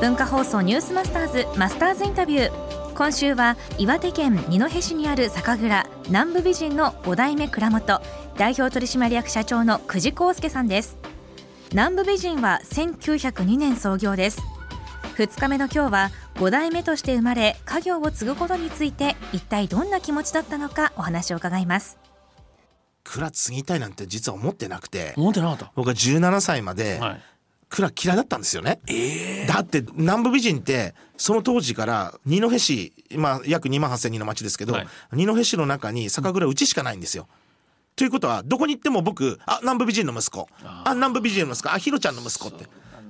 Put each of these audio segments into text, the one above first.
文化放送ニュースマスターズマスターズインタビュー。今週は岩手県二戸市にある酒蔵南部美人の5代目蔵元代表取締役社長の久慈康介さんです。南部美人は1902年創業です。2日目の今日は5代目として生まれ家業を継ぐことについて一体どんな気持ちだったのかお話を伺います。蔵継ぎたいなんて実は思ってなくて。思ってなかった。僕は17歳まではい蔵嫌いだったんですよね、だって南部美人ってその当時から二戸市、まあ、約2万8,000人の町ですけど、はい。二戸市の中に酒蔵うちしかないんですよ。ということはどこに行っても僕あ南部美人の息子。あ南部美人の息子。あひろちゃんの息子って。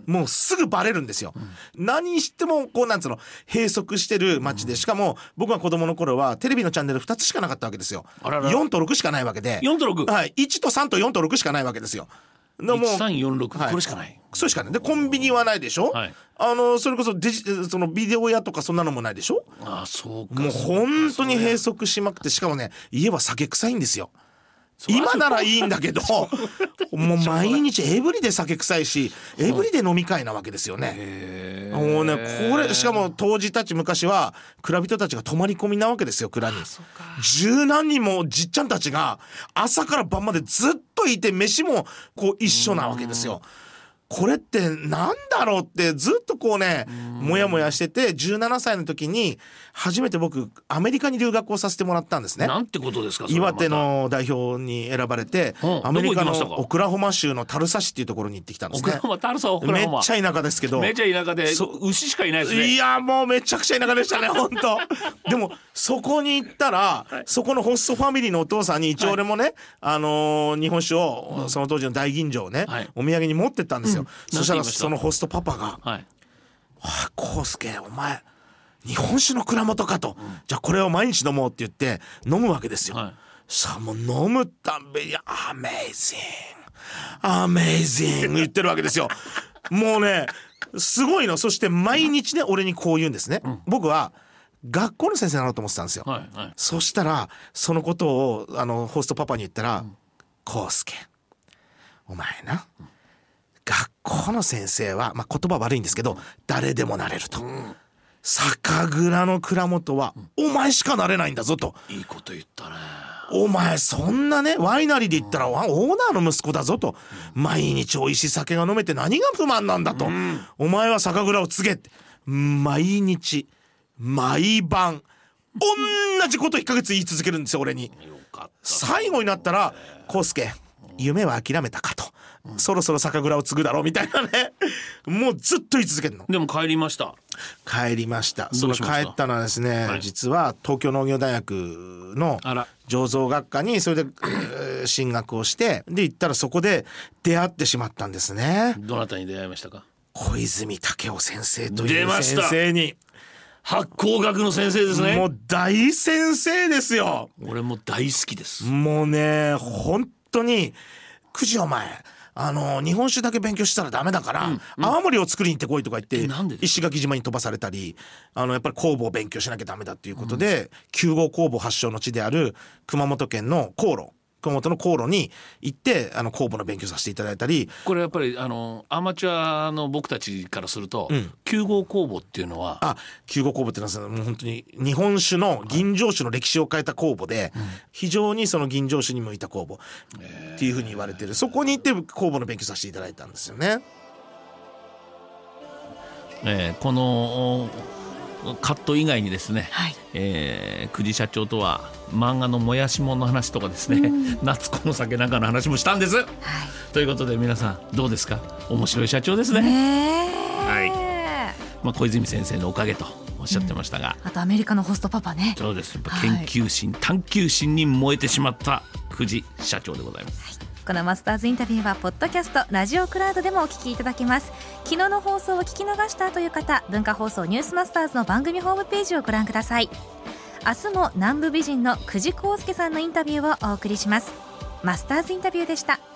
もうすぐバレるんですよ。何してもこうなんつうの閉塞してる町でしかも僕が子供の頃はテレビのチャンネル2つしかなかったわけですよ。あらら4と6しかないわけで。4と6はい、1と3と4と6しかないわけですよ。でもう1346、はい。これしかない。それしかない。でコンビニはないでしょ、はい。あのそれこそデジそのビデオ屋とかそんなのもないでしょ？ああそうか。もう本当に閉塞しまくってしかもね家は酒臭いんですよ今ならいいんだけどもう毎日エブリで酒臭いしエブリで飲み会なわけですよね。もうねこれしかも当時たち昔は蔵人たちが泊まり込みなわけですよ蔵に。十何人もじっちゃんたちが朝から晩までずっといて飯もこう一緒なわけですよ。これってなんだろうってずっとこうねもやもやしてて17歳の時に初めて僕アメリカに留学をさせてもらったんですね。なんてことですか岩手の代表に選ばれてうん。アメリカのオクラホマ州のタルサ市っていうところに行ってきたんですね。オクラ。ホマタルサオクラホマ。めっちゃ田舎ですけど。めっちゃ田舎でそ牛しかいないですね。いやもうめちゃくちゃ田舎でしたね 本当。でもそこに行ったら、そこのホストファミリーのお父さんに一応俺もね、あのー日本酒を、その当時の大吟醸をね、はい。お土産に持ってったんですよ、そしたらなんて言いました？そのホストパパがはい「あ康介お前日本酒の蔵元かと」じゃあこれを毎日飲もうって言って飲むわけですよ、はい。さあもう飲むたんびに「アメイジングアメイジング」言ってるわけですよ。もうねすごいの。そして毎日ね俺にこう言うんですね、僕は学校の先生になろうと思ってたんですよ、はいはい。そしたらそのことをあのホストパパに言ったら「康介お前な学校の先生は、まあ、言葉悪いんですけど誰でもなれると。酒蔵の蔵元はお前しかなれないんだぞと。いいこと言ったね。お前そんなねワイナリーで言ったらわオーナーの息子だぞと。毎日美味しい酒が飲めて何が不満なんだと。お前は酒蔵を継げって。毎日毎晩 同じこと1ヶ月言い続けるんですよ俺に。最後になったら「康介夢は諦めたか」と。そろそろ酒蔵を継ぐだろうみたいなね。もうずっと言い続けるの。でも帰りました。帰りました。その帰ったのはですね、はい。実は東京農業大学の醸造学科にそれでえー進学をしてで行ったらそこで出会ってしまったんですね。どなたに出会いましたか？小泉武夫先生という出ました。先生に。発酵学の先生ですね。もう大先生ですよ。俺も大好きです。もうね本当に9時お前あの日本酒だけ勉強したらダメだから、泡盛を作りに行ってこいとか言って石垣島に飛ばされたりあのやっぱり酵母を勉強しなきゃダメだっていうことで、9号酵母発祥の地である熊本県の航路熊本の航路に行ってあの酵母の勉強させていただいたり。これやっぱりあのアマチュアの僕たちからすると、ん。九号工房っていうのはあ9号酵母ってのはもう本当に日本酒の吟醸酒の歴史を変えた酵母で、非常にその吟醸酒に向いた酵母っていうふうに言われてる。そこに行って酵母の勉強させていただいたんですよね。えーこのおカット以外にですね、はい。えー、久慈社長とは漫画のもやしもんの話とかですね、夏子の酒なんかの話もしたんです。はい。ということで皆さんどうですか？面白い社長ですね。ねはい。えまあ、小泉先生のおかげとおっしゃってましたが、あとアメリカのホストパパね。そうです。やっぱはい。研究心、探求心に燃えてしまった久慈社長でございます。このマスターズインタビューはポッドキャストラジオクラウドでもお聞きいただけます昨日の放送を聞き逃したという方文化放送ニュースマスターズの番組ホームページをご覧ください。明日も南部美人の久慈康介さんのインタビューをお送りします。マスターズインタビューでした「